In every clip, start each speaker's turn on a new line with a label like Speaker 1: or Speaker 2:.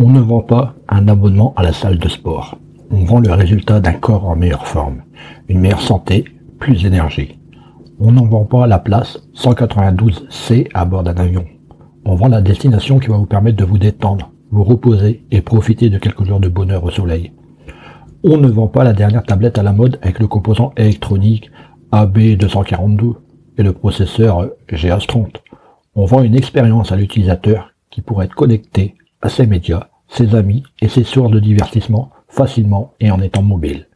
Speaker 1: On ne vend pas un abonnement à la salle de sport. On vend le résultat d'un corps en meilleure forme, une meilleure santé, plus d'énergie. On n'en vend pas la place 192C à bord d'un avion. On vend la destination qui va vous permettre de vous détendre, vous reposer et profiter de quelques jours de bonheur au soleil. On ne vend pas la dernière tablette à la mode avec le composant électronique AB242 et le processeur GH30. On vend une expérience à l'utilisateur qui pourrait être connecté à ses médias, ses amis et ses sources de divertissement facilement et en étant mobile.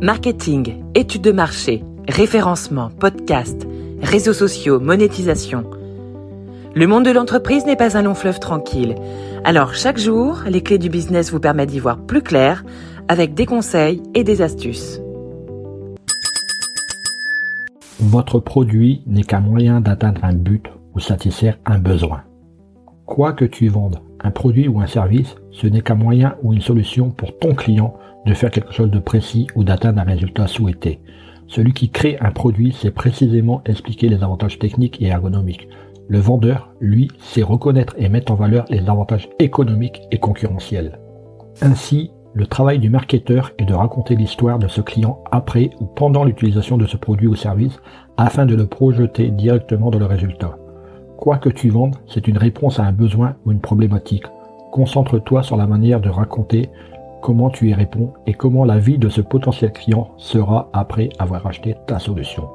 Speaker 2: Marketing, études de marché, référencement, podcast, réseaux sociaux, monétisation. Le monde de l'entreprise n'est pas un long fleuve tranquille. Alors chaque jour, les clés du business vous permettent d'y voir plus clair avec des conseils et des astuces.
Speaker 1: Votre produit n'est qu'un moyen d'atteindre un but ou satisfaire un besoin. Quoi que tu vendes, un produit ou un service, ce n'est qu'un moyen ou une solution pour ton client de faire quelque chose de précis ou d'atteindre un résultat souhaité. Celui qui crée un produit sait précisément expliquer les avantages techniques et ergonomiques. Le vendeur, lui, sait reconnaître et mettre en valeur les avantages économiques et concurrentiels. Ainsi, le travail du marketeur est de raconter l'histoire de ce client après ou pendant l'utilisation de ce produit ou service afin de le projeter directement dans le résultat. Que tu vendes, c'est une réponse à un besoin ou une problématique. Concentre-toi sur la manière de raconter comment tu y réponds et comment la vie de ce potentiel client sera après avoir acheté ta solution.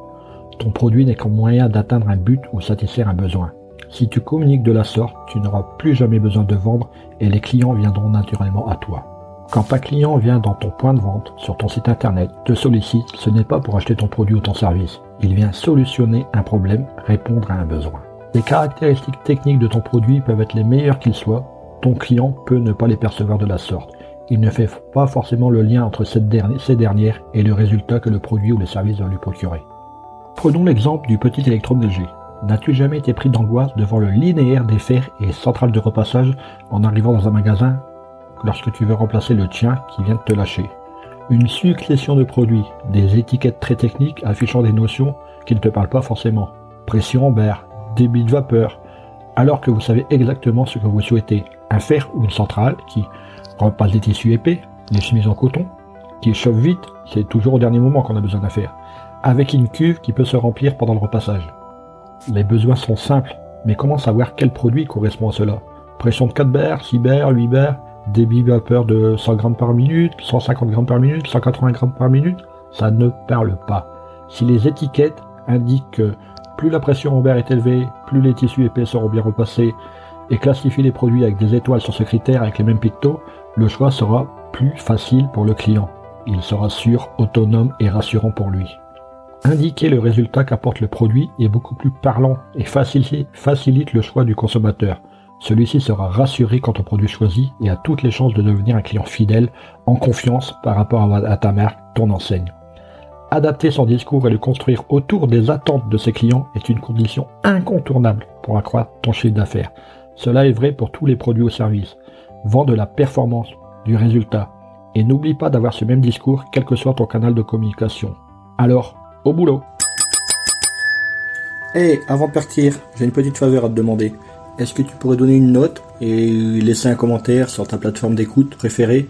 Speaker 1: Ton produit n'est qu'un moyen d'atteindre un but ou satisfaire un besoin. Si tu communiques de la sorte, tu n'auras plus jamais besoin de vendre et les clients viendront naturellement à toi. Quand un client vient dans ton point de vente, sur ton site internet, te sollicite, ce n'est pas pour acheter ton produit ou ton service. Il vient solutionner un problème, répondre à un besoin. Les caractéristiques techniques de ton produit peuvent être les meilleures qu'ils soient, ton client peut ne pas les percevoir de la sorte. Il ne fait pas forcément le lien entre ces dernières et le résultat que le produit ou le service va lui procurer. Prenons l'exemple du petit électroménager. N'as-tu jamais été pris d'angoisse devant le linéaire des fers et centrales de repassage en arrivant dans un magasin lorsque tu veux remplacer le tien qui vient de te lâcher? Une succession de produits, des étiquettes très techniques affichant des notions qui ne te parlent pas forcément. Pression amber, débit de vapeur, alors que vous savez exactement ce que vous souhaitez. Un fer ou une centrale qui repasse des tissus épais, des chemises en coton, qui chauffe vite, c'est toujours au dernier moment qu'on a besoin d'un fer, avec une cuve qui peut se remplir pendant le repassage. Les besoins sont simples, mais comment savoir quel produit correspond à cela? Pression de 4 bar, 6 bar, 8 bar, débit vapeur de 100 grammes par minute, 150 grammes par minute, 180 grammes par minute, ça ne parle pas. Si les étiquettes indiquent que plus la pression en est élevée, plus les tissus épais seront bien repassés, et classifier les produits avec des étoiles sur ce critère avec les mêmes pictos, le choix sera plus facile pour le client. Il sera sûr, autonome et rassurant pour lui. Indiquer le résultat qu'apporte le produit est beaucoup plus parlant et facilite le choix du consommateur. Celui-ci sera rassuré quant au produit choisi et a toutes les chances de devenir un client fidèle, en confiance par rapport à ta marque, ton enseigne. Adapter son discours et le construire autour des attentes de ses clients est une condition incontournable pour accroître ton chiffre d'affaires. Cela est vrai pour tous les produits ou services. Vends de la performance, du résultat. Et n'oublie pas d'avoir ce même discours quel que soit ton canal de communication. Alors, au boulot
Speaker 3: Hé, avant de partir, j'ai une petite faveur à te demander. Est-ce que tu pourrais donner une note et laisser un commentaire sur ta plateforme d'écoute préférée?